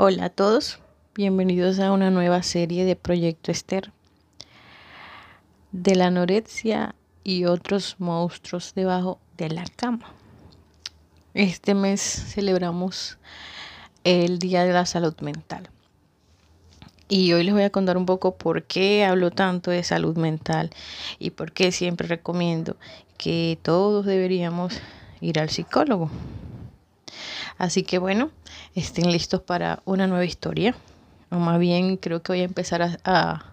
Hola a todos, bienvenidos a una nueva serie de Proyecto Esther de la anorexia y otros monstruos debajo de la cama. Este mes celebramos el Día de la Salud Mental. Y hoy les voy a contar un poco por qué hablo tanto de salud mental y por qué siempre recomiendo que todos deberíamos ir al psicólogo. Así que bueno, estén listos para una nueva historia. O más bien creo que voy a empezar a,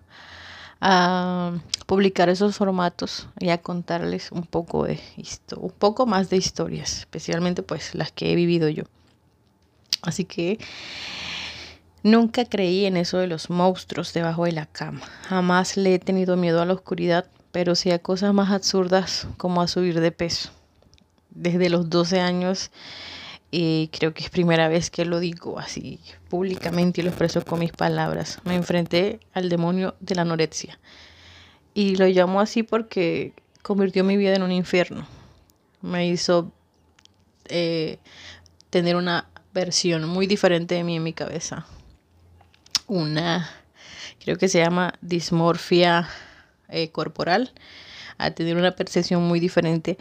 publicar esos formatos y a contarles un poco de esto, un poco más de historias, especialmente pues las que he vivido yo. Así que nunca creí en eso de los monstruos debajo de la cama. Jamás le he tenido miedo a la oscuridad, pero sí a cosas más absurdas como a subir de peso. Desde los 12 años y creo que es primera vez que lo digo así públicamente y lo expreso con mis palabras. Me enfrenté al demonio de la anorexia. Y lo llamo así porque convirtió mi vida en un infierno. Me hizo eh, tener una versión muy diferente de mí en mi cabeza. Una, creo que se llama dismorfia eh, corporal, a tener una percepción muy diferente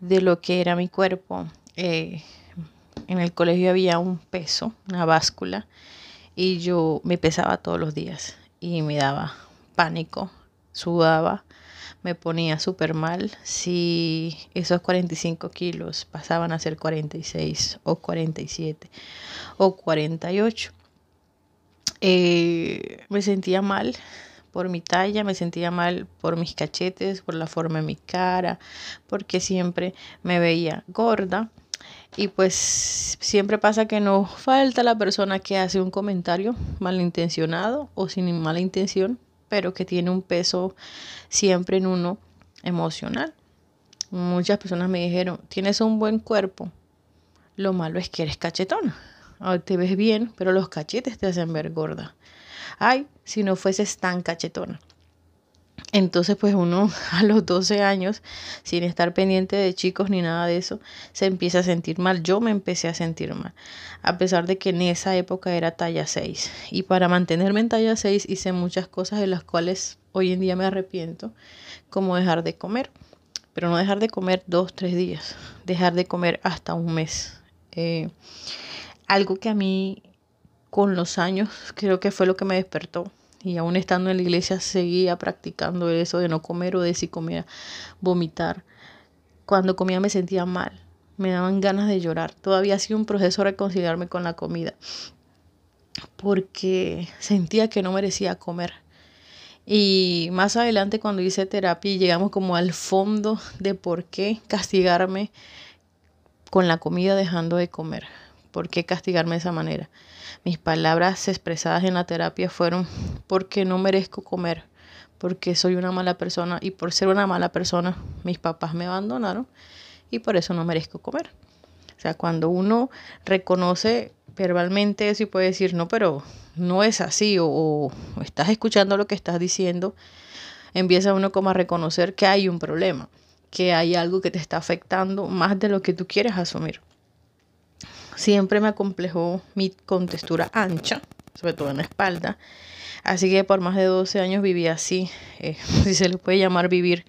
de lo que era mi cuerpo. Eh, en el colegio había un peso, una báscula, y yo me pesaba todos los días y me daba pánico, sudaba, me ponía súper mal si esos 45 kilos pasaban a ser 46 o 47 o 48. Eh, me sentía mal por mi talla, me sentía mal por mis cachetes, por la forma de mi cara, porque siempre me veía gorda y pues siempre pasa que no falta la persona que hace un comentario malintencionado o sin mala intención, pero que tiene un peso siempre en uno emocional. Muchas personas me dijeron, tienes un buen cuerpo, lo malo es que eres cachetona. te ves bien, pero los cachetes te hacen ver gorda. Ay, si no fueses tan cachetona. Entonces, pues uno a los 12 años, sin estar pendiente de chicos ni nada de eso, se empieza a sentir mal. Yo me empecé a sentir mal, a pesar de que en esa época era talla 6. Y para mantenerme en talla 6 hice muchas cosas de las cuales hoy en día me arrepiento, como dejar de comer. Pero no dejar de comer dos, tres días, dejar de comer hasta un mes. Eh, algo que a mí con los años creo que fue lo que me despertó y aún estando en la iglesia seguía practicando eso de no comer o de si comía vomitar. Cuando comía me sentía mal, me daban ganas de llorar. Todavía ha sido un proceso reconciliarme con la comida porque sentía que no merecía comer. Y más adelante cuando hice terapia llegamos como al fondo de por qué castigarme con la comida dejando de comer. ¿Por qué castigarme de esa manera? Mis palabras expresadas en la terapia fueron porque no merezco comer, porque soy una mala persona y por ser una mala persona mis papás me abandonaron y por eso no merezco comer. O sea, cuando uno reconoce verbalmente eso y puede decir, no, pero no es así o, o estás escuchando lo que estás diciendo, empieza uno como a reconocer que hay un problema, que hay algo que te está afectando más de lo que tú quieres asumir. Siempre me acomplejó mi contextura ancha, sobre todo en la espalda. Así que por más de 12 años viví así, eh, si se le puede llamar vivir.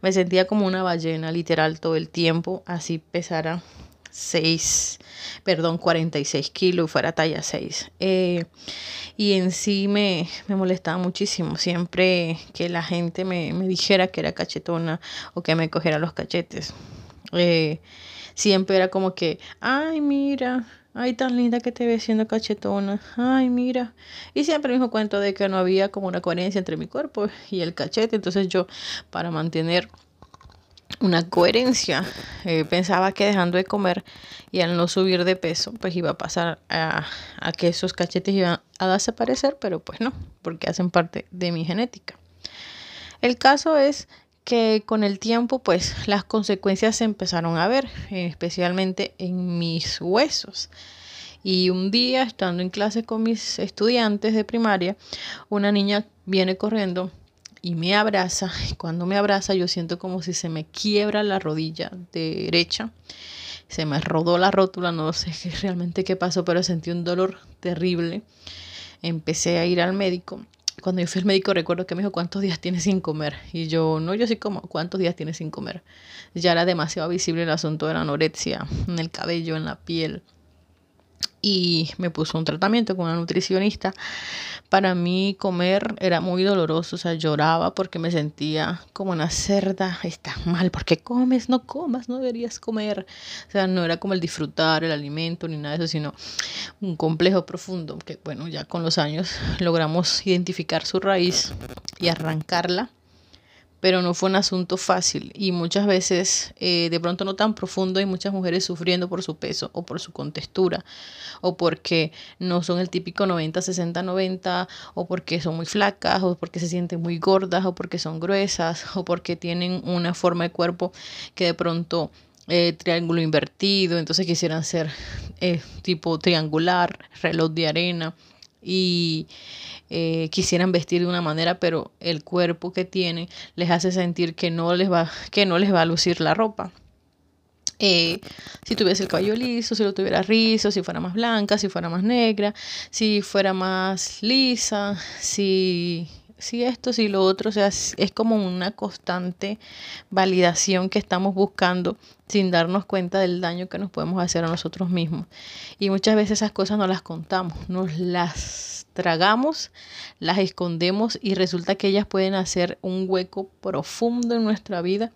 Me sentía como una ballena, literal, todo el tiempo, así pesara 6, perdón, 46 kilos, fuera talla 6. Eh, y en sí me, molestaba muchísimo siempre que la gente me, me, dijera que era cachetona o que me cogiera los cachetes. Eh, siempre era como que, ay, mira, ay, tan linda que te ves siendo cachetona, ay, mira. Y siempre me dijo cuento de que no había como una coherencia entre mi cuerpo y el cachete. Entonces yo, para mantener una coherencia, eh, pensaba que dejando de comer y al no subir de peso, pues iba a pasar a, a que esos cachetes iban a desaparecer, pero pues no, porque hacen parte de mi genética. El caso es que con el tiempo pues las consecuencias se empezaron a ver, especialmente en mis huesos. Y un día, estando en clase con mis estudiantes de primaria, una niña viene corriendo y me abraza. Y cuando me abraza yo siento como si se me quiebra la rodilla derecha. se me rodó la rótula, no sé realmente qué pasó, pero sentí un dolor terrible. Empecé a ir al médico. Cuando yo fui al médico recuerdo que me dijo cuántos días tienes sin comer. Y yo, no, yo sí como, ¿cuántos días tienes sin comer? Ya era demasiado visible el asunto de la anorexia, en el cabello, en la piel y me puso un tratamiento con una nutricionista. Para mí comer era muy doloroso, o sea, lloraba porque me sentía como una cerda, estás mal, porque comes, no comas, no deberías comer. O sea, no era como el disfrutar el alimento ni nada de eso, sino un complejo profundo que, bueno, ya con los años logramos identificar su raíz y arrancarla pero no fue un asunto fácil. Y muchas veces eh, de pronto no tan profundo hay muchas mujeres sufriendo por su peso o por su contextura o porque no son el típico 90, 60, 90 o porque son muy flacas o porque se sienten muy gordas o porque son gruesas o porque tienen una forma de cuerpo que de pronto eh, triángulo invertido, entonces quisieran ser eh, tipo triangular, reloj de arena y eh, quisieran vestir de una manera, pero el cuerpo que tienen les hace sentir que no les va, que no les va a lucir la ropa. Eh, si tuviese el cabello liso, si lo tuviera rizo, si fuera más blanca, si fuera más negra, si fuera más lisa, si si esto, si lo otro, o sea, es como una constante validación que estamos buscando sin darnos cuenta del daño que nos podemos hacer a nosotros mismos. Y muchas veces esas cosas no las contamos, nos las tragamos, las escondemos y resulta que ellas pueden hacer un hueco profundo en nuestra vida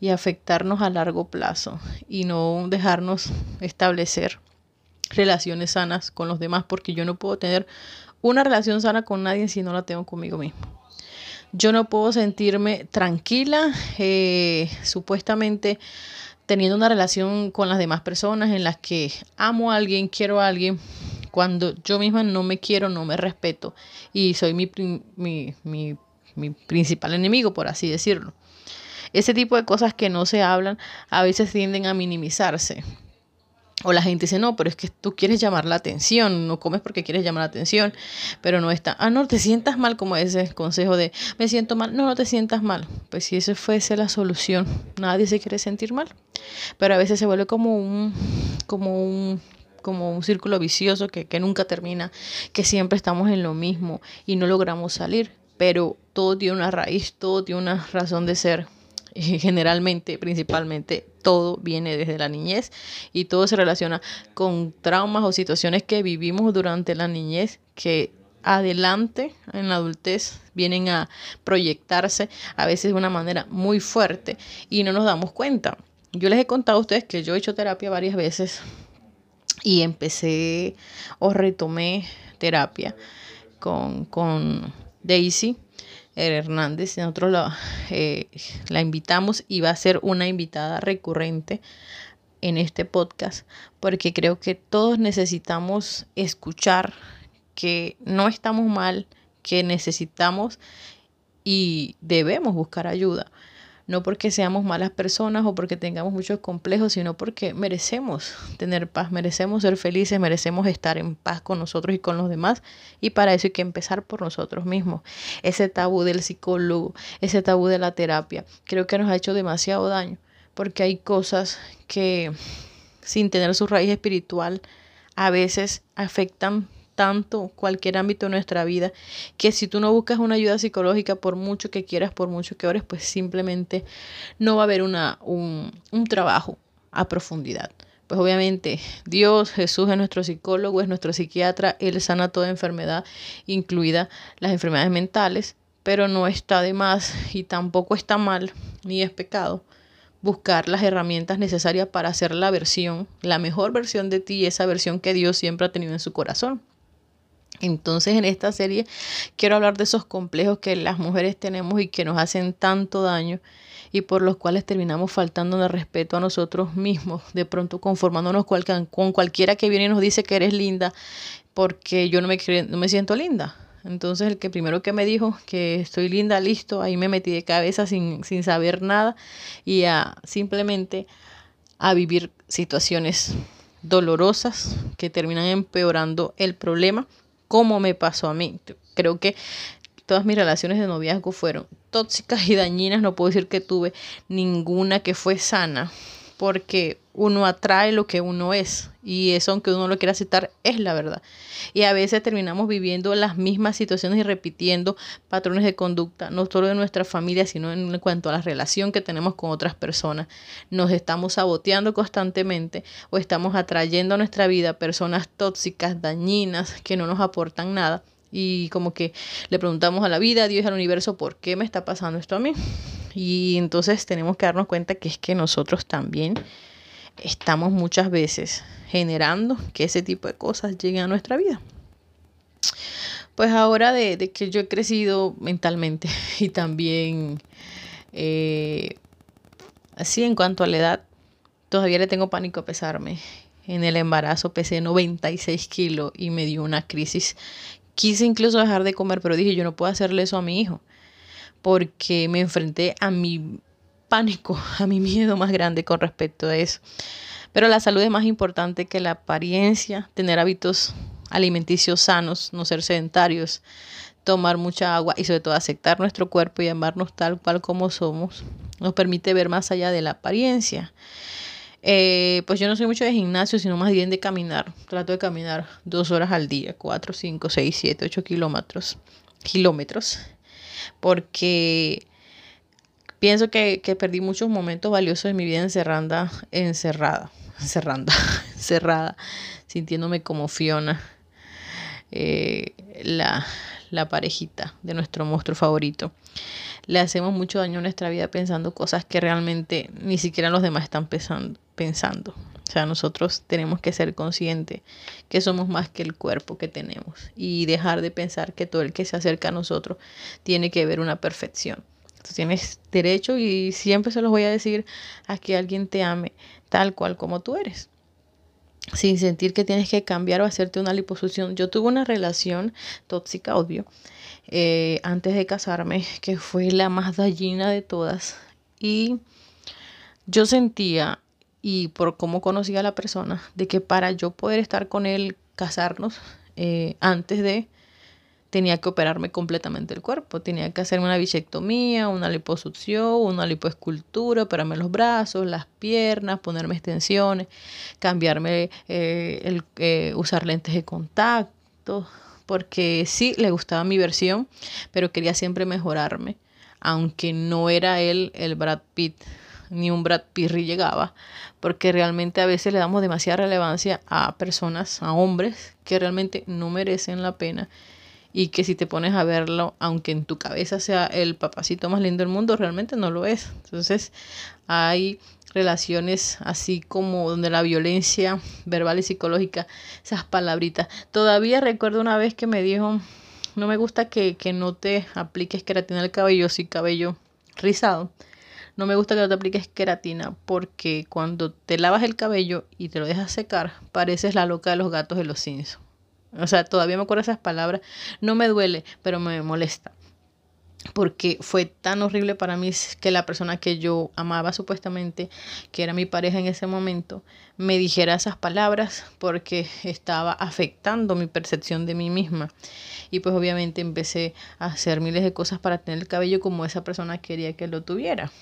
y afectarnos a largo plazo y no dejarnos establecer relaciones sanas con los demás porque yo no puedo tener una relación sana con nadie si no la tengo conmigo mismo. Yo no puedo sentirme tranquila, eh, supuestamente teniendo una relación con las demás personas en las que amo a alguien, quiero a alguien, cuando yo misma no me quiero, no me respeto y soy mi, principal enemigo, por así decirlo. Ese tipo de cosas que no se hablan a veces tienden a minimizarse. O la gente dice, no, pero es que tú quieres llamar la atención, no comes porque quieres llamar la atención, pero no está, ah, no, te sientas mal como ese consejo de, me siento mal, no, no te sientas mal. Pues si eso fuese la solución, nadie se quiere sentir mal. Pero a veces se vuelve como un, como un, como un círculo vicioso que, que nunca termina, que siempre estamos en lo mismo y no logramos salir. Pero todo tiene una raíz, todo tiene una razón de ser. Generalmente, principalmente, todo viene desde la niñez y todo se relaciona con traumas o situaciones que vivimos durante la niñez que adelante en la adultez vienen a proyectarse a veces de una manera muy fuerte y no nos damos cuenta. Yo les he contado a ustedes que yo he hecho terapia varias veces y empecé o retomé terapia con, con Daisy Hernández. Nosotros la, eh, la invitamos y va a ser una invitada recurrente en este podcast porque creo que todos necesitamos escuchar que no estamos mal, que necesitamos y debemos buscar ayuda no porque seamos malas personas o porque tengamos muchos complejos, sino porque merecemos tener paz, merecemos ser felices, merecemos estar en paz con nosotros y con los demás. Y para eso hay que empezar por nosotros mismos. Ese tabú del psicólogo, ese tabú de la terapia, creo que nos ha hecho demasiado daño, porque hay cosas que sin tener su raíz espiritual a veces afectan tanto cualquier ámbito de nuestra vida que si tú no buscas una ayuda psicológica por mucho que quieras, por mucho que ores, pues simplemente no va a haber una, un, un trabajo a profundidad. Pues obviamente Dios, Jesús es nuestro psicólogo, es nuestro psiquiatra, Él sana toda enfermedad, incluida las enfermedades mentales, pero no está de más y tampoco está mal ni es pecado buscar las herramientas necesarias para hacer la versión, la mejor versión de ti, esa versión que Dios siempre ha tenido en su corazón. Entonces en esta serie quiero hablar de esos complejos que las mujeres tenemos y que nos hacen tanto daño y por los cuales terminamos faltando de respeto a nosotros mismos, de pronto conformándonos con cualquiera que viene y nos dice que eres linda porque yo no me, no me siento linda. Entonces el que primero que me dijo que estoy linda, listo, ahí me metí de cabeza sin, sin saber nada y a simplemente a vivir situaciones dolorosas que terminan empeorando el problema como me pasó a mí. Creo que todas mis relaciones de noviazgo fueron tóxicas y dañinas. No puedo decir que tuve ninguna que fue sana, porque uno atrae lo que uno es y eso aunque uno lo quiera aceptar es la verdad. Y a veces terminamos viviendo las mismas situaciones y repitiendo patrones de conducta, no solo de nuestra familia, sino en cuanto a la relación que tenemos con otras personas. Nos estamos saboteando constantemente o estamos atrayendo a nuestra vida personas tóxicas, dañinas, que no nos aportan nada. Y como que le preguntamos a la vida, a Dios, al universo, ¿por qué me está pasando esto a mí? Y entonces tenemos que darnos cuenta que es que nosotros también estamos muchas veces generando que ese tipo de cosas lleguen a nuestra vida. Pues ahora de, que yo he crecido mentalmente y también eh, así en cuanto a la edad, todavía le tengo pánico a pesarme. En el embarazo pesé 96 kilos y me dio una crisis. Quise incluso dejar de comer, pero dije, yo no puedo hacerle eso a mi hijo, porque me enfrenté a mi pánico, a mi miedo más grande con respecto a eso. Pero la salud es más importante que la apariencia, tener hábitos alimenticios sanos, no ser sedentarios, tomar mucha agua y sobre todo aceptar nuestro cuerpo y amarnos tal cual como somos, nos permite ver más allá de la apariencia. Eh, pues yo no soy mucho de gimnasio, sino más bien de caminar. Trato de caminar dos horas al día, cuatro, cinco, seis, siete, ocho kilómetros, kilómetros, porque Pienso que, perdí muchos momentos valiosos de mi vida encerrada, encerrada, encerrada, encerrada, sintiéndome como Fiona, eh, la, la parejita de nuestro monstruo favorito. Le hacemos mucho daño a nuestra vida pensando cosas que realmente ni siquiera los demás están pensando. O sea, nosotros tenemos que ser conscientes que somos más que el cuerpo que tenemos y dejar de pensar que todo el que se acerca a nosotros tiene que ver una perfección. Tú tienes derecho y siempre se los voy a decir a que alguien te ame tal cual como tú eres. Sin sentir que tienes que cambiar o hacerte una liposucción. Yo tuve una relación tóxica, obvio, eh, antes de casarme, que fue la más dañina de todas. Y yo sentía, y por cómo conocía a la persona, de que para yo poder estar con él, casarnos, eh, antes de, tenía que operarme completamente el cuerpo. Tenía que hacerme una bichectomía, una liposucción, una lipoescultura, operarme los brazos, las piernas, ponerme extensiones, cambiarme, eh, el, eh, usar lentes de contacto, porque sí le gustaba mi versión, pero quería siempre mejorarme, aunque no era él el Brad Pitt ni un Brad Pirri llegaba, porque realmente a veces le damos demasiada relevancia a personas, a hombres que realmente no merecen la pena y que si te pones a verlo, aunque en tu cabeza sea el papacito más lindo del mundo, realmente no lo es. Entonces hay relaciones así como donde la violencia verbal y psicológica, esas palabritas. Todavía recuerdo una vez que me dijo, no me gusta que, que no te apliques queratina al cabello, si cabello rizado. No me gusta que no te apliques queratina porque cuando te lavas el cabello y te lo dejas secar, pareces la loca de los gatos de los Simpsons. O sea, todavía me acuerdo esas palabras. No me duele, pero me molesta. Porque fue tan horrible para mí que la persona que yo amaba supuestamente, que era mi pareja en ese momento, me dijera esas palabras porque estaba afectando mi percepción de mí misma. Y pues obviamente empecé a hacer miles de cosas para tener el cabello como esa persona quería que lo tuviera.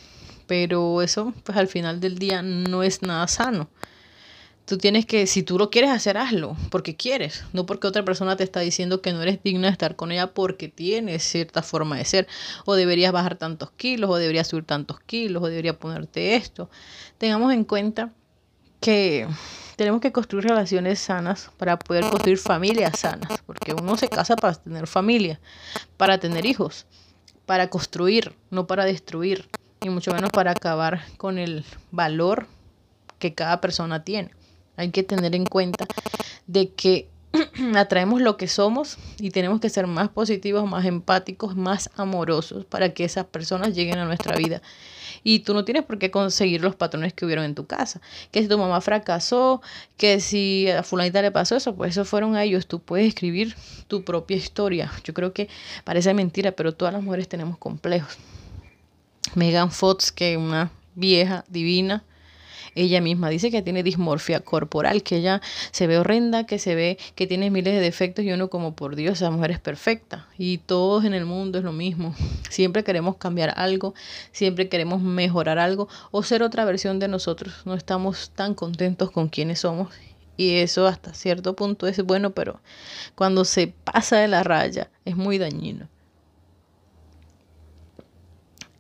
Pero eso, pues al final del día no es nada sano. Tú tienes que, si tú lo quieres hacer, hazlo, porque quieres, no porque otra persona te está diciendo que no eres digna de estar con ella porque tienes cierta forma de ser, o deberías bajar tantos kilos, o deberías subir tantos kilos, o deberías ponerte esto. Tengamos en cuenta que tenemos que construir relaciones sanas para poder construir familias sanas, porque uno se casa para tener familia, para tener hijos, para construir, no para destruir, y mucho menos para acabar con el valor que cada persona tiene. Hay que tener en cuenta de que atraemos lo que somos y tenemos que ser más positivos, más empáticos, más amorosos para que esas personas lleguen a nuestra vida. Y tú no tienes por qué conseguir los patrones que hubieron en tu casa. Que si tu mamá fracasó, que si a fulanita le pasó eso, pues eso fueron a ellos. Tú puedes escribir tu propia historia. Yo creo que parece mentira, pero todas las mujeres tenemos complejos. Megan Fox, que es una vieja divina, ella misma dice que tiene dismorfia corporal, que ella se ve horrenda, que se ve que tiene miles de defectos y uno como por Dios, esa mujer es perfecta. Y todos en el mundo es lo mismo. Siempre queremos cambiar algo, siempre queremos mejorar algo o ser otra versión de nosotros. No estamos tan contentos con quienes somos y eso hasta cierto punto es bueno, pero cuando se pasa de la raya es muy dañino.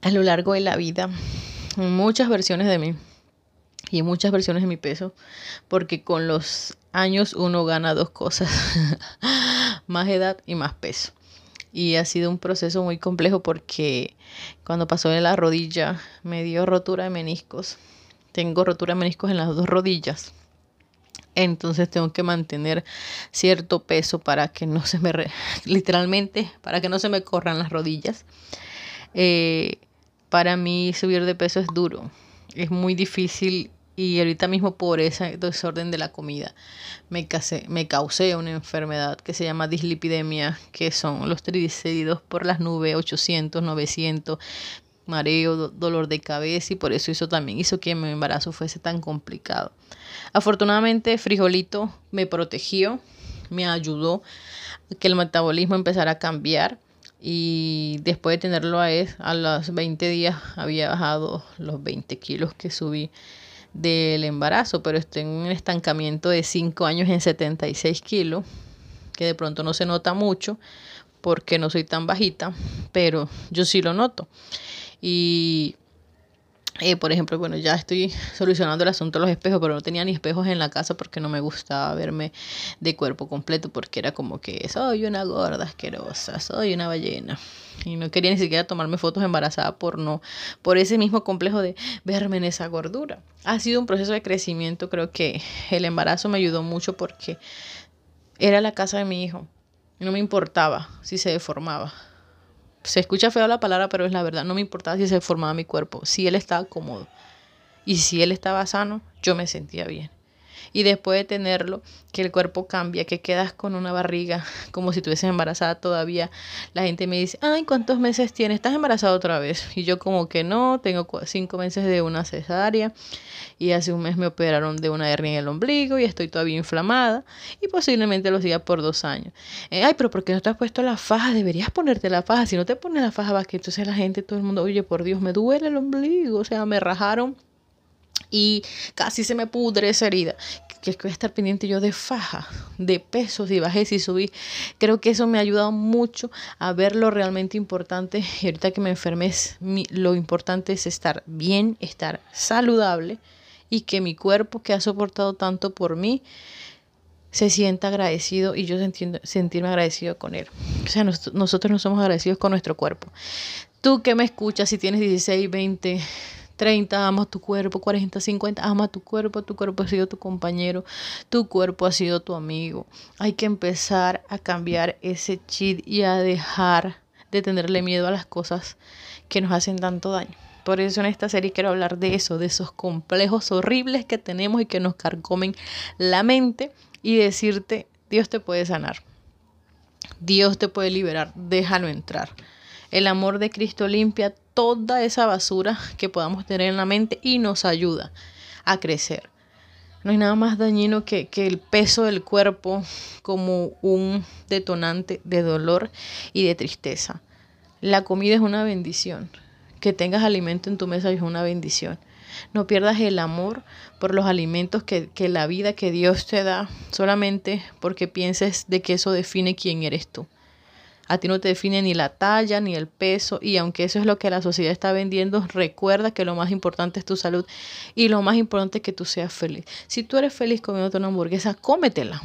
A lo largo de la vida, muchas versiones de mí y muchas versiones de mi peso, porque con los años uno gana dos cosas, más edad y más peso. Y ha sido un proceso muy complejo porque cuando pasó en la rodilla me dio rotura de meniscos. Tengo rotura de meniscos en las dos rodillas entonces tengo que mantener cierto peso para que no se me, literalmente, para que no se me corran las rodillas. Eh, para mí subir de peso es duro, es muy difícil y ahorita mismo por ese desorden de la comida me, me causé una enfermedad que se llama dislipidemia, que son los triglicéridos por las nubes 800, 900, mareo, dolor de cabeza y por eso eso también hizo que mi embarazo fuese tan complicado. Afortunadamente Frijolito me protegió, me ayudó a que el metabolismo empezara a cambiar y después de tenerlo a él, a los 20 días había bajado los 20 kilos que subí del embarazo, pero estoy en un estancamiento de 5 años en 76 kilos, que de pronto no se nota mucho porque no soy tan bajita, pero yo sí lo noto. Y, eh, por ejemplo, bueno, ya estoy solucionando el asunto de los espejos, pero no tenía ni espejos en la casa porque no me gustaba verme de cuerpo completo, porque era como que soy una gorda asquerosa, soy una ballena. Y no quería ni siquiera tomarme fotos embarazada por no, por ese mismo complejo de verme en esa gordura. Ha sido un proceso de crecimiento, creo que el embarazo me ayudó mucho porque era la casa de mi hijo. No me importaba si se deformaba se escucha feo la palabra, pero es la verdad. No me importaba si se formaba mi cuerpo, si él estaba cómodo. Y si él estaba sano, yo me sentía bien. Y después de tenerlo, que el cuerpo cambia, que quedas con una barriga como si estuvieses embarazada todavía, la gente me dice, ay, ¿cuántos meses tienes? ¿Estás embarazada otra vez? Y yo como que no, tengo cinco meses de una cesárea y hace un mes me operaron de una hernia en el ombligo y estoy todavía inflamada y posiblemente lo siga por dos años. Eh, ay, pero ¿por qué no te has puesto la faja? Deberías ponerte la faja. Si no te pones la faja, va que entonces la gente, todo el mundo, oye, por Dios, me duele el ombligo. O sea, me rajaron y casi se me pudre esa herida que voy a estar pendiente yo de faja, de pesos y bajé y subí. Creo que eso me ha ayudado mucho a ver lo realmente importante. Y ahorita que me enfermé, lo importante es estar bien, estar saludable y que mi cuerpo que ha soportado tanto por mí se sienta agradecido y yo sentirme agradecido con él. O sea, nosotros no somos agradecidos con nuestro cuerpo. Tú que me escuchas, si tienes 16, 20, 30, ama tu cuerpo, 40, 50, ama tu cuerpo, tu cuerpo ha sido tu compañero, tu cuerpo ha sido tu amigo. Hay que empezar a cambiar ese chip y a dejar de tenerle miedo a las cosas que nos hacen tanto daño. Por eso en esta serie quiero hablar de eso, de esos complejos horribles que tenemos y que nos carcomen la mente y decirte, Dios te puede sanar. Dios te puede liberar, déjalo entrar. El amor de Cristo limpia toda esa basura que podamos tener en la mente y nos ayuda a crecer. No hay nada más dañino que, que, el peso del cuerpo como un detonante de dolor y de tristeza. La comida es una bendición que tengas alimento en tu mesa es una bendición. No pierdas el amor por los alimentos que, que, la vida que Dios te da solamente porque pienses de que eso define quién eres tú. A ti no te define ni la talla ni el peso y aunque eso es lo que la sociedad está vendiendo, recuerda que lo más importante es tu salud y lo más importante es que tú seas feliz. Si tú eres feliz comiéndote una hamburguesa, cómetela.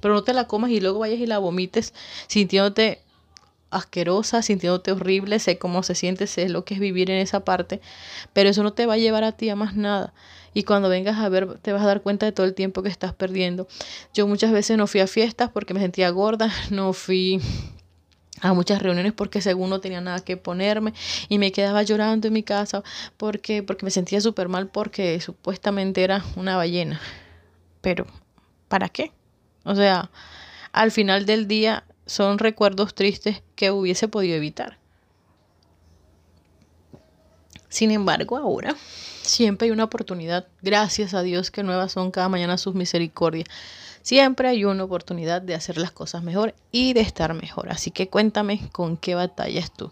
Pero no te la comas y luego vayas y la vomites sintiéndote asquerosa, sintiéndote horrible, sé cómo se siente, sé lo que es vivir en esa parte, pero eso no te va a llevar a ti a más nada. Y cuando vengas a ver, te vas a dar cuenta de todo el tiempo que estás perdiendo. Yo muchas veces no fui a fiestas porque me sentía gorda, no fui a muchas reuniones porque según no tenía nada que ponerme y me quedaba llorando en mi casa porque, porque me sentía súper mal porque supuestamente era una ballena. Pero, ¿para qué? O sea, al final del día son recuerdos tristes que hubiese podido evitar. Sin embargo, ahora Siempre hay una oportunidad. Gracias a Dios que nuevas son cada mañana sus misericordias. Siempre hay una oportunidad de hacer las cosas mejor y de estar mejor. Así que cuéntame con qué batallas tú.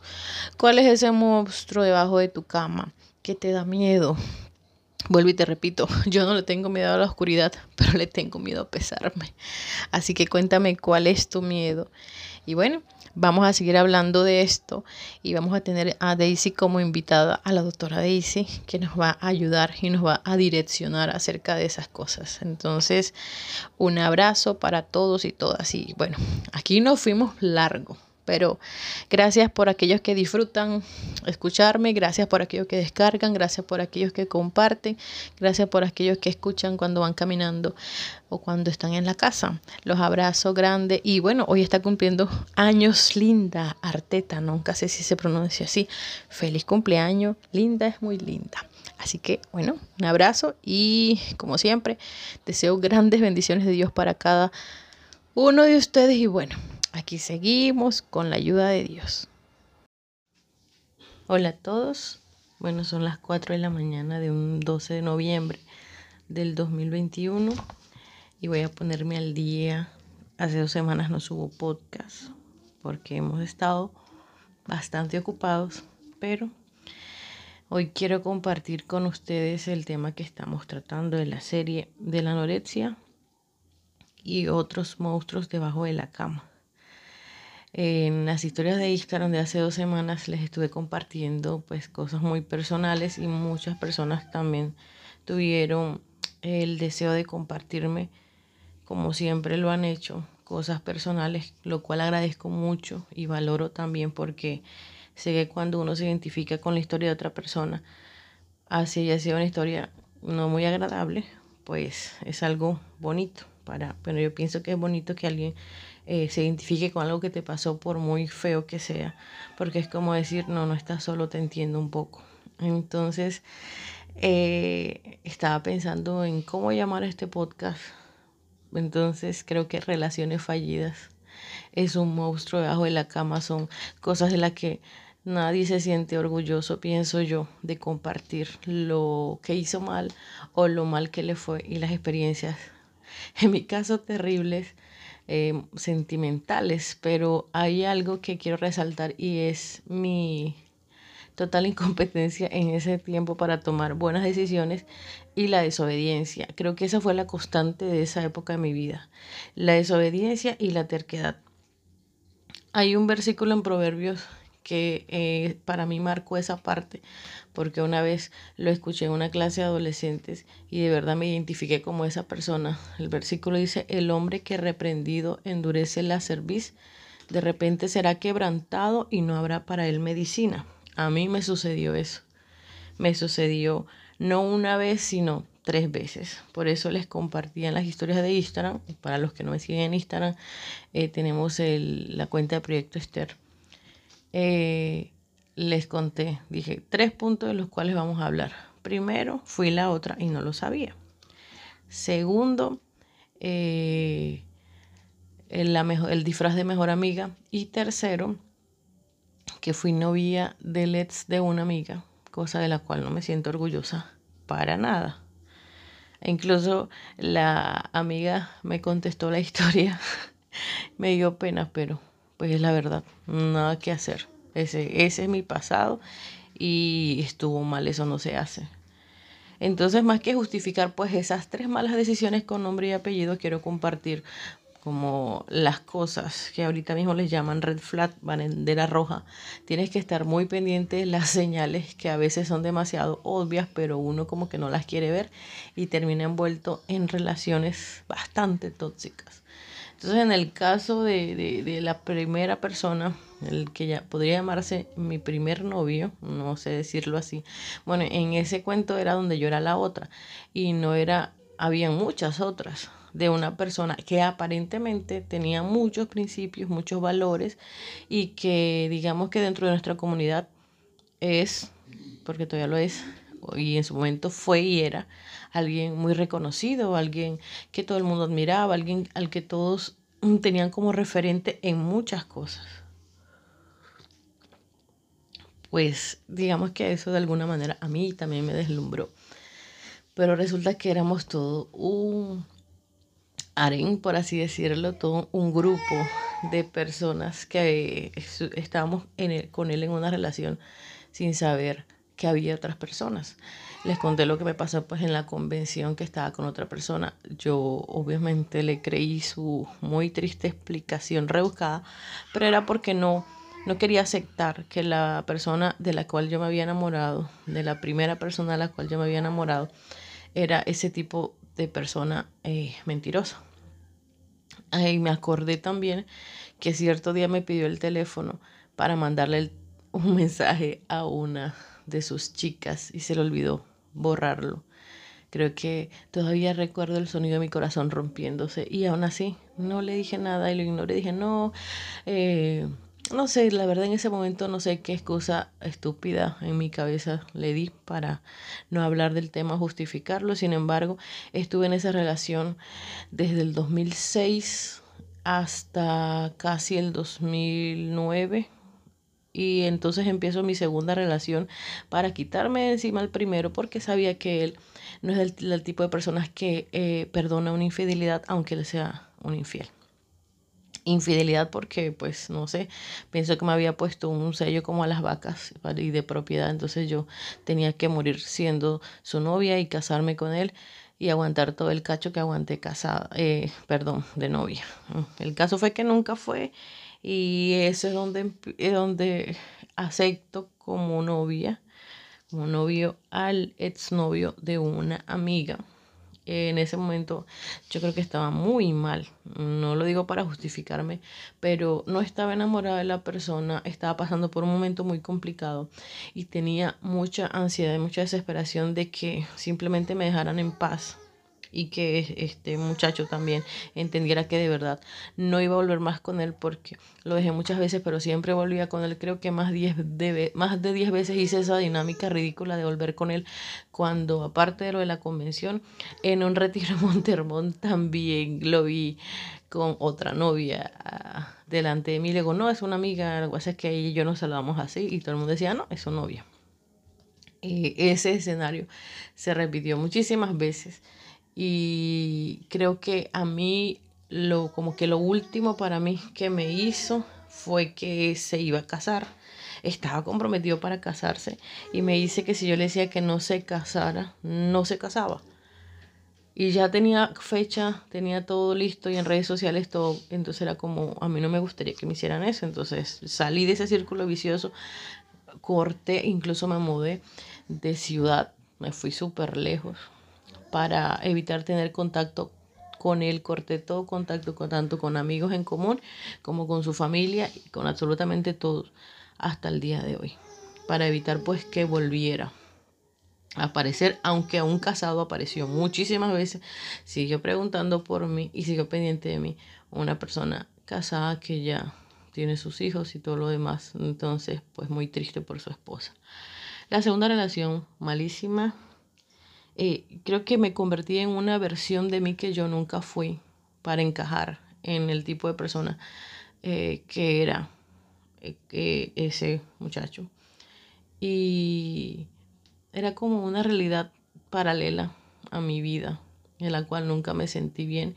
¿Cuál es ese monstruo debajo de tu cama que te da miedo? Vuelvo y te repito, yo no le tengo miedo a la oscuridad, pero le tengo miedo a pesarme. Así que cuéntame cuál es tu miedo. Y bueno, Vamos a seguir hablando de esto y vamos a tener a Daisy como invitada, a la doctora Daisy, que nos va a ayudar y nos va a direccionar acerca de esas cosas. Entonces, un abrazo para todos y todas. Y bueno, aquí nos fuimos largo. Pero gracias por aquellos que disfrutan escucharme, gracias por aquellos que descargan, gracias por aquellos que comparten, gracias por aquellos que escuchan cuando van caminando o cuando están en la casa. Los abrazo grande y bueno, hoy está cumpliendo años Linda Arteta, nunca sé si se pronuncia así. Feliz cumpleaños, Linda es muy linda. Así que bueno, un abrazo y como siempre, deseo grandes bendiciones de Dios para cada uno de ustedes y bueno, Aquí seguimos con la ayuda de Dios. Hola a todos. Bueno, son las 4 de la mañana de un 12 de noviembre del 2021 y voy a ponerme al día. Hace dos semanas no subo podcast porque hemos estado bastante ocupados, pero hoy quiero compartir con ustedes el tema que estamos tratando de la serie de la anorexia y otros monstruos debajo de la cama. En las historias de Instagram de hace dos semanas les estuve compartiendo pues cosas muy personales y muchas personas también tuvieron el deseo de compartirme, como siempre lo han hecho, cosas personales, lo cual agradezco mucho y valoro también porque sé que cuando uno se identifica con la historia de otra persona, así haya sido una historia no muy agradable, pues es algo bonito para, pero yo pienso que es bonito que alguien eh, se identifique con algo que te pasó por muy feo que sea, porque es como decir, no, no estás solo, te entiendo un poco. Entonces, eh, estaba pensando en cómo llamar a este podcast. Entonces, creo que relaciones fallidas es un monstruo debajo de la cama, son cosas de las que nadie se siente orgulloso, pienso yo, de compartir lo que hizo mal o lo mal que le fue y las experiencias, en mi caso, terribles eh, sentimentales, pero hay algo que quiero resaltar y es mi total incompetencia en ese tiempo para tomar buenas decisiones y la desobediencia. Creo que esa fue la constante de esa época de mi vida, la desobediencia y la terquedad. Hay un versículo en Proverbios que eh, para mí marcó esa parte, porque una vez lo escuché en una clase de adolescentes y de verdad me identifiqué como esa persona. El versículo dice, el hombre que reprendido endurece la cerviz, de repente será quebrantado y no habrá para él medicina. A mí me sucedió eso. Me sucedió no una vez, sino tres veces. Por eso les compartí en las historias de Instagram. Para los que no me siguen en Instagram, eh, tenemos la cuenta de Proyecto Esther eh, les conté, dije, tres puntos de los cuales vamos a hablar. Primero, fui la otra y no lo sabía. Segundo, eh, el, disfraz de mejor amiga. Y tercero, que fui novia del ex de una amiga, cosa de la cual no me siento orgullosa para nada. E incluso la amiga me contestó la historia, me dio pena, pero pues es la verdad, nada que hacer. Ese, es mi pasado y estuvo mal, eso no se hace. Entonces, más que justificar pues esas tres malas decisiones con nombre y apellido, quiero compartir como las cosas que ahorita mismo les llaman red flag, bandera roja. Tienes que estar muy pendiente de las señales que a veces son demasiado obvias, pero uno como que no las quiere ver y termina envuelto en relaciones bastante tóxicas. Entonces, en el caso de, la primera persona, el que ya podría llamarse mi primer novio, no sé decirlo así, bueno, en ese cuento era donde yo era la otra y no era, había muchas otras de una persona que aparentemente tenía muchos principios, muchos valores y que digamos que dentro de nuestra comunidad es, porque todavía lo es, y en su momento fue y era alguien muy reconocido, alguien que todo el mundo admiraba, alguien al que todos tenían como referente en muchas cosas. Pues digamos que eso de alguna manera a mí también me deslumbró. pero resulta que éramos todo un harén, por así decirlo, todo un grupo de personas que estábamos con él en una relación sin saber que había otras personas. Les conté lo que me pasó pues en la convención que estaba con otra persona. Yo obviamente le creí su muy triste explicación rebuscada, pero era porque no no quería aceptar que la persona de la cual yo me había enamorado, de la primera persona de la cual yo me había enamorado, era ese tipo de persona eh, mentirosa. Ahí me acordé también que cierto día me pidió el teléfono para mandarle un mensaje a una de sus chicas y se le olvidó borrarlo. Creo que todavía recuerdo el sonido de mi corazón rompiéndose y aún así no le dije nada y lo ignoré. Dije, no, eh, no sé, la verdad en ese momento no sé qué excusa estúpida en mi cabeza le di para no hablar del tema, justificarlo. Sin embargo, estuve en esa relación desde el 2006 hasta casi el 2009 y entonces empiezo mi segunda relación para quitarme encima el primero porque sabía que él no es el, tipo de personas que eh, perdona una infidelidad aunque él sea un infiel. Infidelidad porque, pues, no sé, pienso que me había puesto un sello como a las vacas y de propiedad, entonces yo tenía que morir siendo su novia y casarme con él y aguantar todo el cacho que aguanté casada, eh, perdón, de novia. El caso fue que nunca fue y eso es donde, es donde acepto como novia, como novio al exnovio de una amiga. En ese momento yo creo que estaba muy mal, no lo digo para justificarme, pero no estaba enamorada de la persona, estaba pasando por un momento muy complicado y tenía mucha ansiedad y mucha desesperación de que simplemente me dejaran en paz y que este muchacho también entendiera que de verdad no iba a volver más con él porque lo dejé muchas veces, pero siempre volvía con él. Creo que más, diez de, más de 10 veces hice esa dinámica ridícula de volver con él cuando, aparte de lo de la convención, en un retiro en Montermont también lo vi con otra novia ah, delante de mí. Le digo, no, es una amiga, algo así, es que ella y yo nos saludamos así y todo el mundo decía, no, es su novia. Y ese escenario se repitió muchísimas veces y creo que a mí lo como que lo último para mí que me hizo fue que se iba a casar. Estaba comprometido para casarse y me dice que si yo le decía que no se casara, no se casaba. Y ya tenía fecha, tenía todo listo y en redes sociales todo. Entonces era como, a mí no me gustaría que me hicieran eso. Entonces salí de ese círculo vicioso, corté, incluso me mudé de ciudad, me fui súper lejos, para evitar tener contacto con él, corté todo contacto con, tanto con amigos en común como con su familia y con absolutamente todos hasta el día de hoy, para evitar pues que volviera a aparecer, aunque aún casado apareció muchísimas veces, siguió preguntando por mí y siguió pendiente de mí, una persona casada que ya tiene sus hijos y todo lo demás, entonces pues muy triste por su esposa. La segunda relación, malísima, eh, creo que me convertí en una versión de mí que yo nunca fui para encajar en el tipo de persona eh, que era eh, ese muchacho. Y era como una realidad paralela a mi vida, en la cual nunca me sentí bien,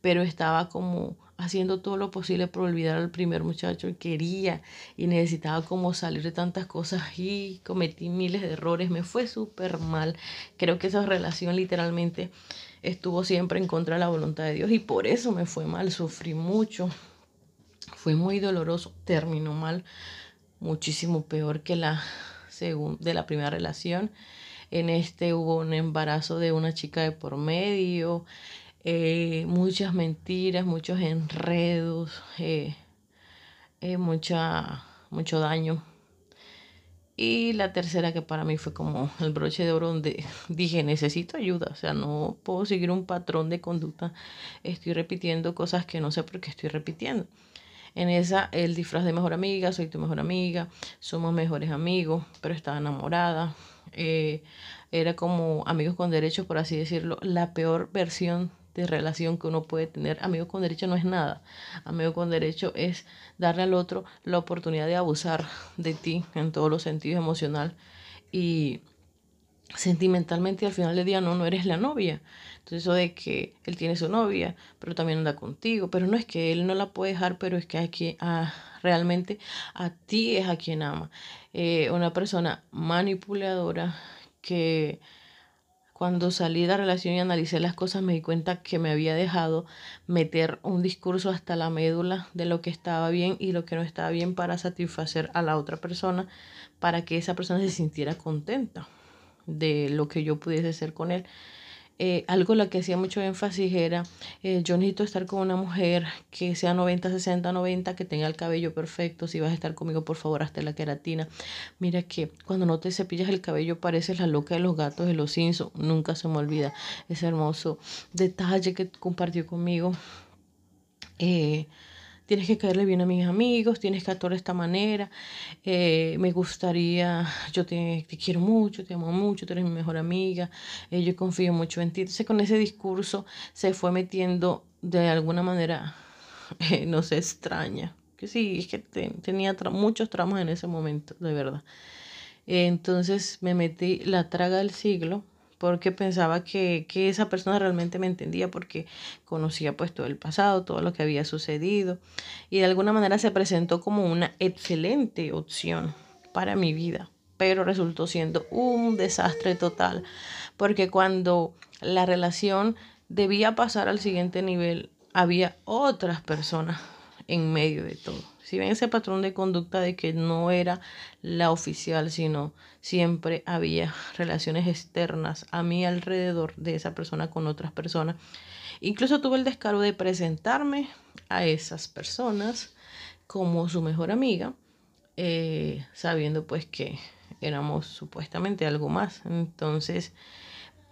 pero estaba como haciendo todo lo posible por olvidar al primer muchacho y quería y necesitaba como salir de tantas cosas y cometí miles de errores, me fue súper mal. Creo que esa relación literalmente estuvo siempre en contra de la voluntad de Dios y por eso me fue mal, sufrí mucho, fue muy doloroso, terminó mal, muchísimo peor que la de la primera relación. En este hubo un embarazo de una chica de por medio, eh, muchas mentiras, muchos enredos, eh, eh, mucha, mucho daño. Y la tercera que para mí fue como el broche de oro donde dije necesito ayuda, o sea, no puedo seguir un patrón de conducta, estoy repitiendo cosas que no sé por qué estoy repitiendo. En esa, el disfraz de mejor amiga, soy tu mejor amiga, somos mejores amigos, pero estaba enamorada. Era como amigos con derechos, por así decirlo, la peor versión de relación que uno puede tener. Amigo con derecho no es nada. Amigo con derecho es darle al otro la oportunidad de abusar de ti en todos los sentidos emocional y sentimentalmente al final del día no, no eres la novia. Entonces eso de que él tiene su novia, pero también anda contigo, pero no es que él no la puede dejar, pero es que aquí ah, realmente a ti es a quien ama. Eh, una persona manipuladora que cuando salí de la relación y analicé las cosas me di cuenta que me había dejado meter un discurso hasta la médula de lo que estaba bien y lo que no estaba bien para satisfacer a la otra persona, para que esa persona se sintiera contenta de lo que yo pudiese hacer con él. Eh, algo lo que hacía mucho énfasis era, eh, yo necesito estar con una mujer que sea 90, 60, 90, que tenga el cabello perfecto, si vas a estar conmigo, por favor, hasta la queratina. Mira que cuando no te cepillas el cabello pareces la loca de los gatos de los Simpsons, nunca se me olvida ese hermoso detalle que compartió conmigo. Eh, tienes que caerle bien a mis amigos, tienes que actuar de esta manera, eh, me gustaría, yo te, quiero mucho, te amo mucho, tú eres mi mejor amiga, eh, yo confío mucho en ti. Entonces con ese discurso se fue metiendo de alguna manera, eh, no sé, extraña. Que sí, es que tenía muchos tramos en ese momento, de verdad. entonces me metí la traga del siglo porque pensaba que, esa persona realmente me entendía porque conocía pues todo el pasado, todo lo que había sucedido y de alguna manera se presentó como una excelente opción para mi vida, pero resultó siendo un desastre total porque cuando la relación debía pasar al siguiente nivel había otras personas en medio de todo. Si ven ese patrón de conducta de que no era la oficial, sino siempre había relaciones externas a mi alrededor de esa persona con otras personas. Incluso tuve el descaro de presentarme a esas personas como su mejor amiga, eh, sabiendo pues que éramos supuestamente algo más. Entonces,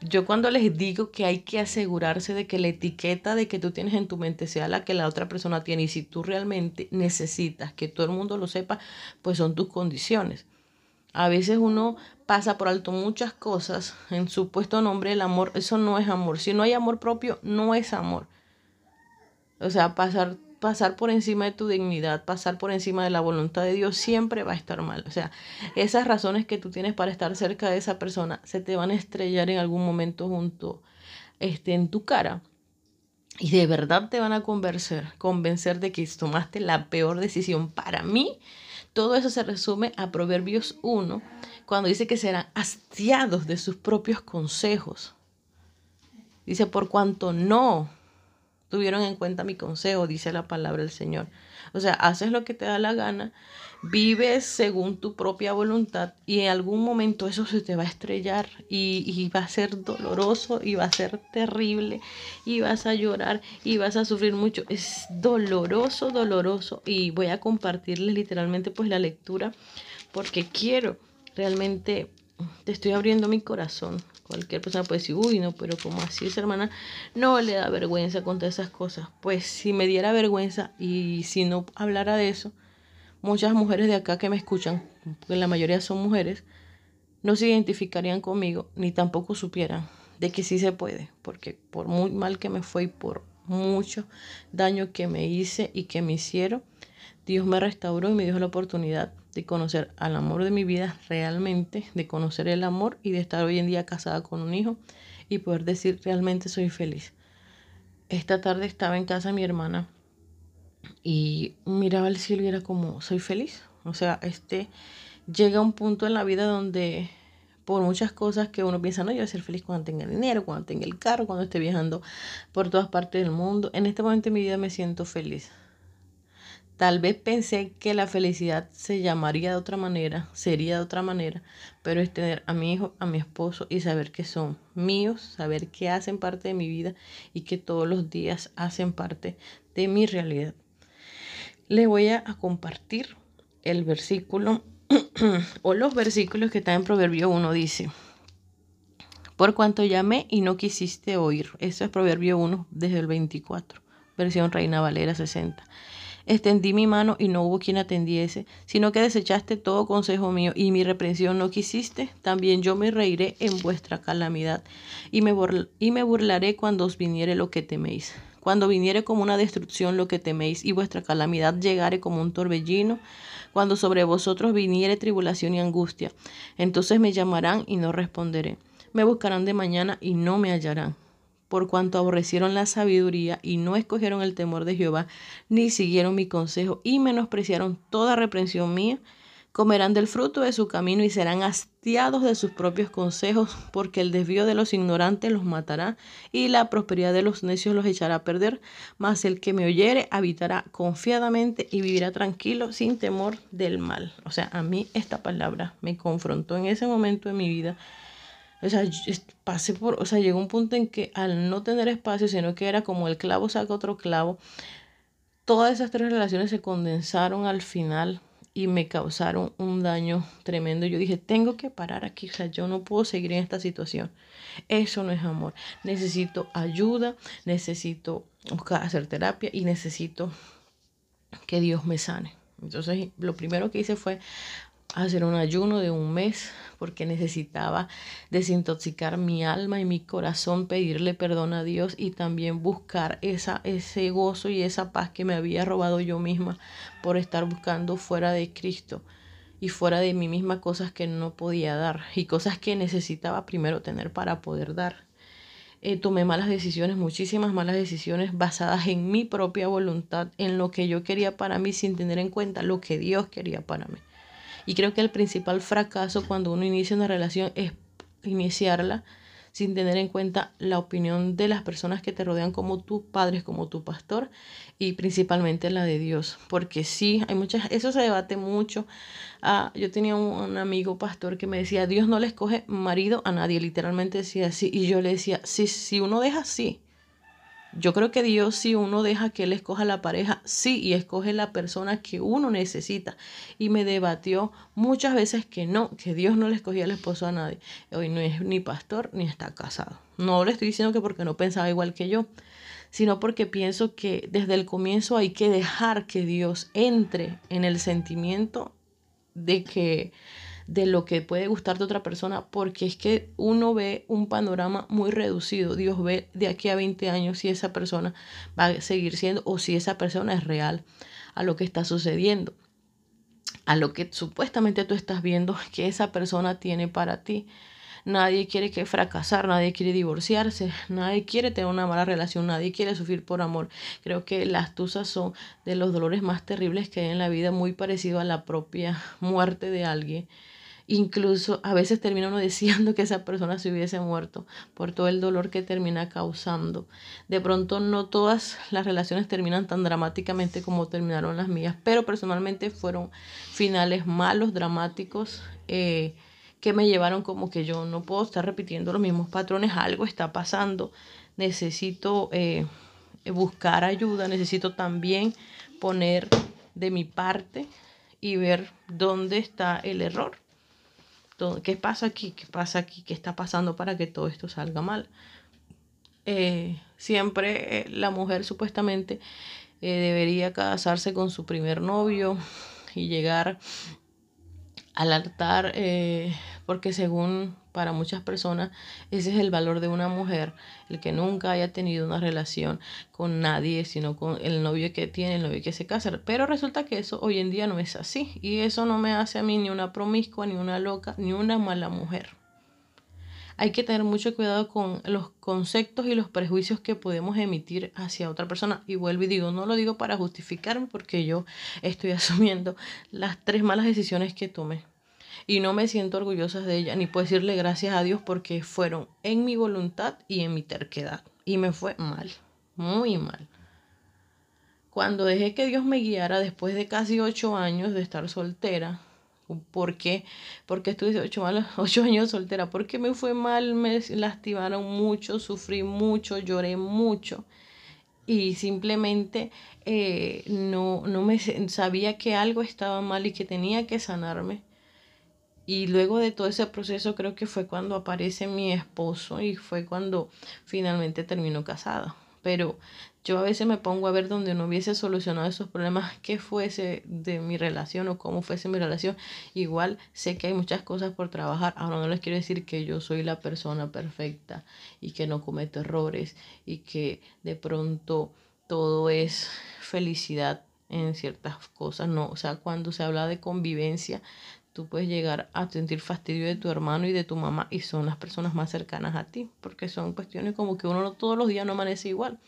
yo cuando les digo que hay que asegurarse de que la etiqueta de que tú tienes en tu mente sea la que la otra persona tiene y si tú realmente necesitas que todo el mundo lo sepa, pues son tus condiciones. A veces uno pasa por alto muchas cosas en su puesto nombre el amor, eso no es amor. Si no hay amor propio, no es amor. O sea, pasar pasar por encima de tu dignidad, pasar por encima de la voluntad de Dios, siempre va a estar mal. O sea, esas razones que tú tienes para estar cerca de esa persona se te van a estrellar en algún momento junto este, en tu cara. Y de verdad te van a convencer, convencer de que tomaste la peor decisión. Para mí, todo eso se resume a Proverbios 1, cuando dice que serán hastiados de sus propios consejos. Dice, por cuanto no tuvieron en cuenta mi consejo, dice la palabra del Señor. O sea, haces lo que te da la gana, vives según tu propia voluntad y en algún momento eso se te va a estrellar y, y, va a ser doloroso y va a ser terrible y vas a llorar y vas a sufrir mucho. Es doloroso, doloroso y voy a compartirles literalmente pues la lectura porque quiero realmente, te estoy abriendo mi corazón Cualquier persona puede decir, uy, no, pero como así esa hermana no le da vergüenza contar esas cosas. Pues si me diera vergüenza y si no hablara de eso, muchas mujeres de acá que me escuchan, porque la mayoría son mujeres, no se identificarían conmigo ni tampoco supieran de que sí se puede, porque por muy mal que me fue y por mucho daño que me hice y que me hicieron, Dios me restauró y me dio la oportunidad de conocer al amor de mi vida realmente, de conocer el amor y de estar hoy en día casada con un hijo y poder decir realmente soy feliz. Esta tarde estaba en casa de mi hermana y miraba el cielo y era como soy feliz. O sea, este llega un punto en la vida donde por muchas cosas que uno piensa, no, yo voy a ser feliz cuando tenga dinero, cuando tenga el carro, cuando esté viajando por todas partes del mundo. En este momento de mi vida me siento feliz. Tal vez pensé que la felicidad se llamaría de otra manera, sería de otra manera, pero es tener a mi hijo, a mi esposo y saber que son míos, saber que hacen parte de mi vida y que todos los días hacen parte de mi realidad. Le voy a compartir el versículo o los versículos que están en Proverbio 1 dice, por cuanto llamé y no quisiste oír. Eso es Proverbio 1 desde el 24, versión Reina Valera 60. Extendí mi mano y no hubo quien atendiese, sino que desechaste todo consejo mío y mi reprensión no quisiste. También yo me reiré en vuestra calamidad y me, y me burlaré cuando os viniere lo que teméis. Cuando viniere como una destrucción lo que teméis y vuestra calamidad llegare como un torbellino, cuando sobre vosotros viniere tribulación y angustia, entonces me llamarán y no responderé. Me buscarán de mañana y no me hallarán por cuanto aborrecieron la sabiduría y no escogieron el temor de Jehová, ni siguieron mi consejo y menospreciaron toda reprensión mía, comerán del fruto de su camino y serán hastiados de sus propios consejos, porque el desvío de los ignorantes los matará y la prosperidad de los necios los echará a perder, mas el que me oyere habitará confiadamente y vivirá tranquilo sin temor del mal. O sea, a mí esta palabra me confrontó en ese momento de mi vida o sea, por, o sea, llegó un punto en que al no tener espacio, sino que era como el clavo saca otro clavo, todas esas tres relaciones se condensaron al final y me causaron un daño tremendo. Yo dije, tengo que parar aquí, o sea, yo no puedo seguir en esta situación. Eso no es amor. Necesito ayuda, necesito buscar hacer terapia y necesito que Dios me sane. Entonces, lo primero que hice fue hacer un ayuno de un mes porque necesitaba desintoxicar mi alma y mi corazón, pedirle perdón a Dios y también buscar esa, ese gozo y esa paz que me había robado yo misma por estar buscando fuera de Cristo y fuera de mí misma cosas que no podía dar y cosas que necesitaba primero tener para poder dar. Eh, tomé malas decisiones, muchísimas malas decisiones basadas en mi propia voluntad, en lo que yo quería para mí sin tener en cuenta lo que Dios quería para mí. Y creo que el principal fracaso cuando uno inicia una relación es iniciarla sin tener en cuenta la opinión de las personas que te rodean como tus padres, como tu pastor y principalmente la de Dios. Porque sí, hay muchas, eso se debate mucho. Ah, yo tenía un, amigo pastor que me decía, Dios no le escoge marido a nadie, literalmente decía así. Y yo le decía, sí, si uno deja así, yo creo que Dios, si uno deja que Él escoja la pareja, sí, y escoge la persona que uno necesita. Y me debatió muchas veces que no, que Dios no le escogía el esposo a nadie. Hoy no es ni pastor ni está casado. No le estoy diciendo que porque no pensaba igual que yo, sino porque pienso que desde el comienzo hay que dejar que Dios entre en el sentimiento de que de lo que puede gustarte a otra persona, porque es que uno ve un panorama muy reducido. Dios ve de aquí a 20 años si esa persona va a seguir siendo o si esa persona es real a lo que está sucediendo, a lo que supuestamente tú estás viendo que esa persona tiene para ti. Nadie quiere que fracasar, nadie quiere divorciarse, nadie quiere tener una mala relación, nadie quiere sufrir por amor. Creo que las tusas son de los dolores más terribles que hay en la vida, muy parecido a la propia muerte de alguien. Incluso a veces termina uno deseando que esa persona se hubiese muerto por todo el dolor que termina causando. De pronto no todas las relaciones terminan tan dramáticamente como terminaron las mías, pero personalmente fueron finales malos, dramáticos, eh, que me llevaron como que yo no puedo estar repitiendo los mismos patrones, algo está pasando, necesito eh, buscar ayuda, necesito también poner de mi parte y ver dónde está el error. ¿Qué pasa aquí? ¿Qué pasa aquí? ¿Qué está pasando para que todo esto salga mal? Eh, siempre eh, la mujer supuestamente eh, debería casarse con su primer novio y llegar al altar porque según para muchas personas ese es el valor de una mujer, el que nunca haya tenido una relación con nadie, sino con el novio que tiene, el novio que se casa. Pero resulta que eso hoy en día no es así y eso no me hace a mí ni una promiscua, ni una loca, ni una mala mujer. Hay que tener mucho cuidado con los conceptos y los prejuicios que podemos emitir hacia otra persona. Y vuelvo y digo, no lo digo para justificarme porque yo estoy asumiendo las tres malas decisiones que tomé y no me siento orgullosa de ella, ni puedo decirle gracias a Dios porque fueron en mi voluntad y en mi terquedad. Y me fue mal, muy mal. Cuando dejé que Dios me guiara después de casi ocho años de estar soltera, ¿por qué? Porque estuve ocho, años soltera, porque me fue mal, me lastimaron mucho, sufrí mucho, lloré mucho y simplemente eh, no, no me sabía que algo estaba mal y que tenía que sanarme y luego de todo ese proceso creo que fue cuando aparece mi esposo y fue cuando finalmente terminó casada. Pero Yo a veces me pongo a ver donde no hubiese solucionado esos problemas, qué fuese de mi relación o cómo fuese mi relación. Igual sé que hay muchas cosas por trabajar. Ahora no les quiero decir que yo soy la persona perfecta y que no cometo errores y que de pronto todo es felicidad en ciertas cosas. No, o sea, cuando se habla de convivencia, tú puedes llegar a sentir fastidio de tu hermano y de tu mamá y son las personas más cercanas a ti, porque son cuestiones como que uno no, todos los días no amanece igual.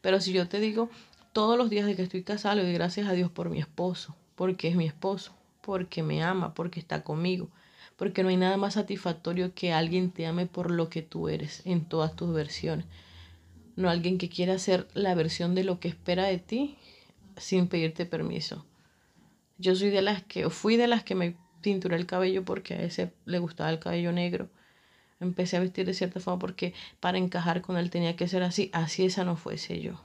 Pero si yo te digo, todos los días de que estoy casado, le doy gracias a Dios por mi esposo, porque es mi esposo, porque me ama, porque está conmigo, porque no hay nada más satisfactorio que alguien te ame por lo que tú eres en todas tus versiones. No alguien que quiera hacer la versión de lo que espera de ti sin pedirte permiso. Yo soy de las que, fui de las que me pinturé el cabello porque a ese le gustaba el cabello negro empecé a vestir de cierta forma porque para encajar con él tenía que ser así, así esa no fuese yo.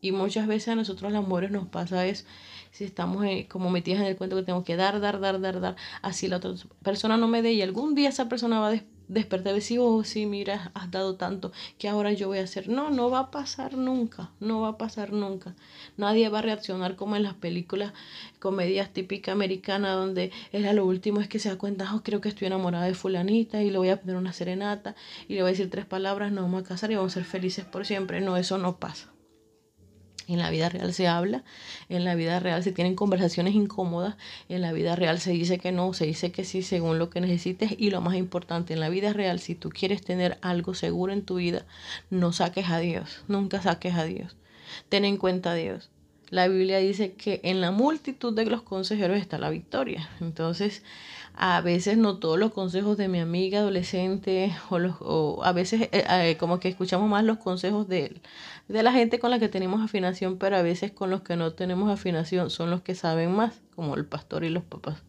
Y muchas veces a nosotros las mujeres nos pasa eso, si estamos como metidas en el cuento que tengo que dar, dar, dar, dar, dar, así la otra persona no me dé y algún día esa persona va a despertar y decir, oh, sí, mira, has dado tanto, que ahora yo voy a hacer? No, no va a pasar nunca, no va a pasar nunca. Nadie va a reaccionar como en las películas, comedias típicas americanas, donde era lo último es que se da cuenta, oh, creo que estoy enamorada de fulanita y le voy a poner una serenata y le voy a decir tres palabras, nos vamos a casar y vamos a ser felices por siempre. No, eso no pasa. En la vida real se habla, en la vida real se tienen conversaciones incómodas, en la vida real se dice que no, se dice que sí según lo que necesites y lo más importante, en la vida real si tú quieres tener algo seguro en tu vida, no saques a Dios, nunca saques a Dios. Ten en cuenta a Dios. La Biblia dice que en la multitud de los consejeros está la victoria. Entonces, a veces no todos los consejos de mi amiga adolescente o, los, o a veces eh, eh, como que escuchamos más los consejos de, de la gente con la que tenemos afinación, pero a veces con los que no tenemos afinación son los que saben más, como el pastor y los papás.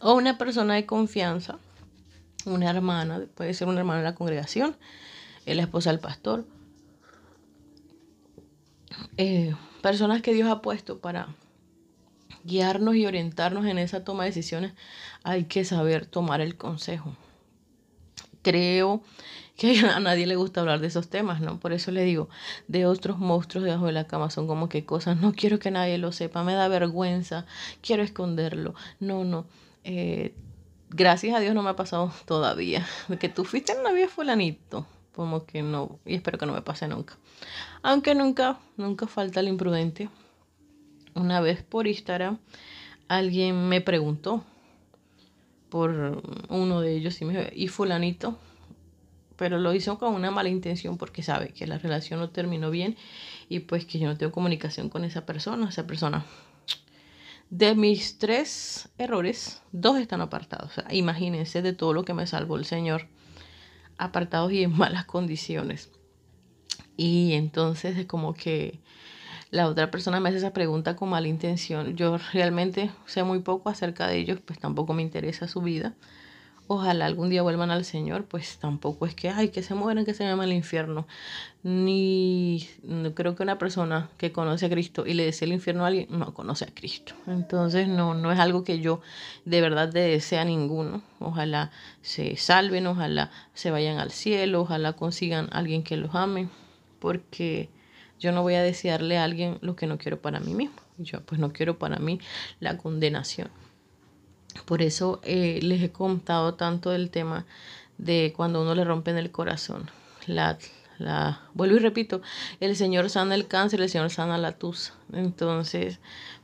O una persona de confianza, una hermana, puede ser una hermana de la congregación, la esposa del pastor. Eh, personas que Dios ha puesto para guiarnos y orientarnos en esa toma de decisiones, hay que saber tomar el consejo. Creo que a nadie le gusta hablar de esos temas, ¿no? Por eso le digo, de otros monstruos debajo de la cama son como que cosas, no quiero que nadie lo sepa, me da vergüenza, quiero esconderlo. No, no. Eh, gracias a Dios no me ha pasado todavía. Que tú fuiste en vida fulanito. Como que no, y espero que no me pase nunca. Aunque nunca, nunca falta el imprudente una vez por Instagram alguien me preguntó por uno de ellos y, me, y fulanito, pero lo hizo con una mala intención porque sabe que la relación no terminó bien y pues que yo no tengo comunicación con esa persona, esa persona. De mis tres errores, dos están apartados. imagínense de todo lo que me salvó el Señor, apartados y en malas condiciones. Y entonces es como que la otra persona me hace esa pregunta con mala intención. Yo realmente sé muy poco acerca de ellos, pues tampoco me interesa su vida. Ojalá algún día vuelvan al Señor, pues tampoco es que, ay, que se mueran, que se llamen al infierno. Ni creo que una persona que conoce a Cristo y le desea el infierno a alguien, no conoce a Cristo. Entonces no, no es algo que yo de verdad desea a ninguno. Ojalá se salven, ojalá se vayan al cielo, ojalá consigan a alguien que los ame, porque yo no voy a desearle a alguien lo que no quiero para mí mismo. Yo pues no quiero para mí la condenación. Por eso eh, les he contado tanto del tema de cuando uno le rompe en el corazón. La, la, vuelvo y repito, el Señor sana el cáncer, el Señor sana la tusa. Entonces,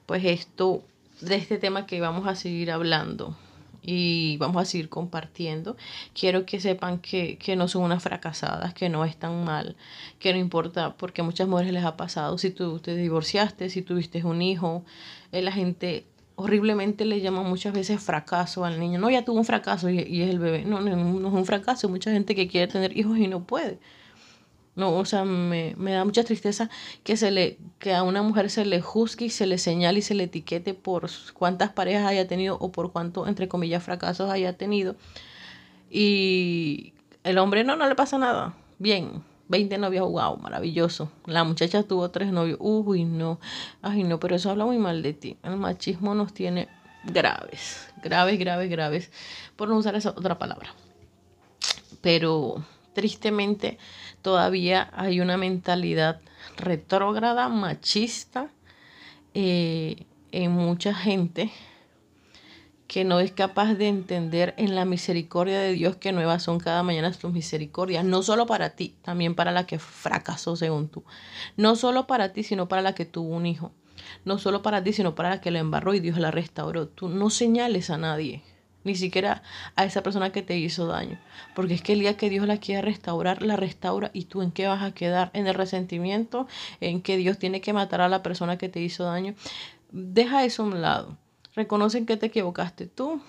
pues esto, de este tema que vamos a seguir hablando, y vamos a seguir compartiendo. Quiero que sepan que, no son unas fracasadas, que no están mal, que no importa, porque a muchas mujeres les ha pasado, si tú te divorciaste, si tuviste un hijo, eh, la gente horriblemente le llama muchas veces fracaso al niño. No, ya tuvo un fracaso y, y es el bebé. No, no, no es un fracaso. Mucha gente que quiere tener hijos y no puede. No, o sea, me, da mucha tristeza que, se le, que a una mujer se le juzgue y se le señale y se le etiquete por cuántas parejas haya tenido o por cuánto, entre comillas, fracasos haya tenido. Y el hombre no, no le pasa nada. Bien, 20 novios, wow, maravilloso. La muchacha tuvo tres novios, uy, no, ay, no, pero eso habla muy mal de ti. El machismo nos tiene graves, graves, graves, graves, por no usar esa otra palabra. Pero tristemente todavía hay una mentalidad retrógrada, machista eh, en mucha gente que no es capaz de entender en la misericordia de Dios que nuevas son cada mañana tus misericordias, no solo para ti, también para la que fracasó según tú, no solo para ti, sino para la que tuvo un hijo, no solo para ti, sino para la que lo embarró y Dios la restauró. Tú no señales a nadie, ni siquiera a esa persona que te hizo daño, porque es que el día que Dios la quiera restaurar, la restaura y tú en qué vas a quedar, en el resentimiento, en que Dios tiene que matar a la persona que te hizo daño. Deja eso a un lado Reconocen que te equivocaste tú,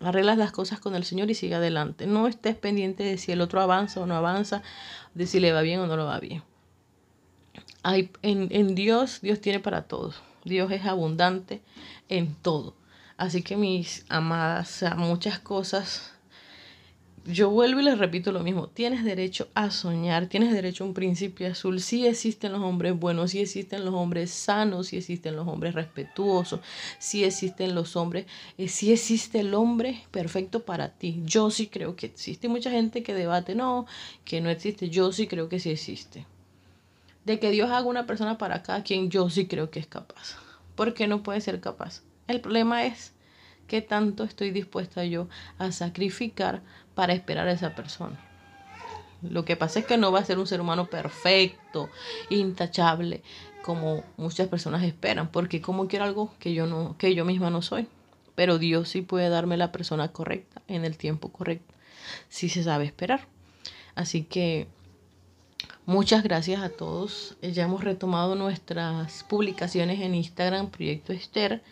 arreglas las cosas con el Señor y sigue adelante. No estés pendiente de si el otro avanza o no avanza, de si le va bien o no lo va bien. Hay, en, en Dios, Dios tiene para todos. Dios es abundante en todo. Así que mis amadas, muchas cosas yo vuelvo y les repito lo mismo, tienes derecho a soñar, tienes derecho a un principio azul, sí existen los hombres buenos, sí existen los hombres sanos, sí existen los hombres respetuosos, sí existen los hombres, eh, sí existe el hombre perfecto para ti. Yo sí creo que existe. Mucha gente que debate, no, que no existe, yo sí creo que sí existe. De que Dios haga una persona para cada quien, yo sí creo que es capaz. ¿Por qué no puede ser capaz? El problema es qué tanto estoy dispuesta yo a sacrificar para esperar a esa persona. Lo que pasa es que no va a ser un ser humano perfecto, intachable, como muchas personas esperan, porque como quiero algo que yo no, que yo misma no soy. Pero Dios sí puede darme la persona correcta en el tiempo correcto, si se sabe esperar. Así que muchas gracias a todos. Ya hemos retomado nuestras publicaciones en Instagram, Proyecto Esther.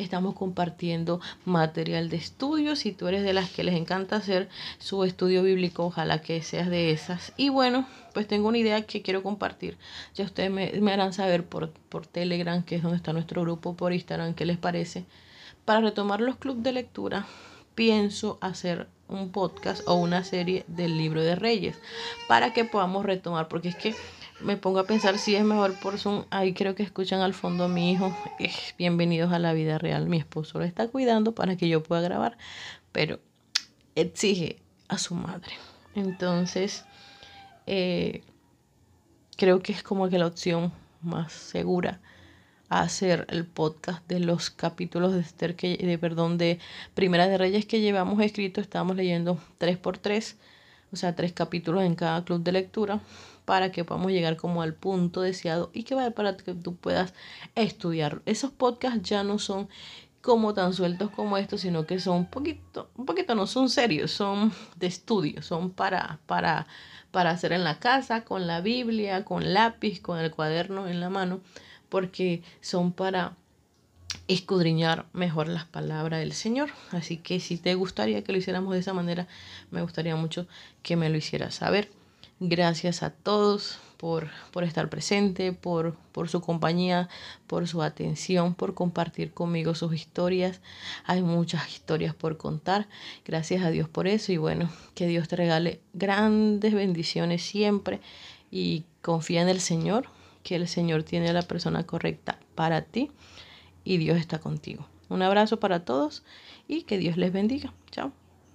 Estamos compartiendo material de estudio. Si tú eres de las que les encanta hacer su estudio bíblico, ojalá que seas de esas. Y bueno, pues tengo una idea que quiero compartir. Ya ustedes me, harán saber por, por Telegram, que es donde está nuestro grupo, por Instagram, qué les parece. Para retomar los clubes de lectura, pienso hacer un podcast o una serie del libro de Reyes para que podamos retomar, porque es que me pongo a pensar si es mejor por Zoom. Ahí creo que escuchan al fondo a mi hijo. bienvenidos a la vida real. Mi esposo lo está cuidando para que yo pueda grabar, pero exige a su madre. Entonces, eh, creo que es como que la opción más segura hacer el podcast de los capítulos de Esther que de perdón de Primera de Reyes que llevamos escrito estamos leyendo tres por tres o sea tres capítulos en cada club de lectura para que podamos llegar como al punto deseado y que vaya para que tú puedas estudiar. Esos podcasts ya no son como tan sueltos como estos, sino que son un poquito, un poquito no son serios, son de estudio, son para, para, para hacer en la casa, con la Biblia, con lápiz, con el cuaderno en la mano, porque son para escudriñar mejor las palabras del Señor. Así que si te gustaría que lo hiciéramos de esa manera, me gustaría mucho que me lo hicieras saber. Gracias a todos por, por estar presente, por, por su compañía, por su atención, por compartir conmigo sus historias. Hay muchas historias por contar. Gracias a Dios por eso y bueno, que Dios te regale grandes bendiciones siempre y confía en el Señor, que el Señor tiene la persona correcta para ti y Dios está contigo. Un abrazo para todos y que Dios les bendiga. Chao.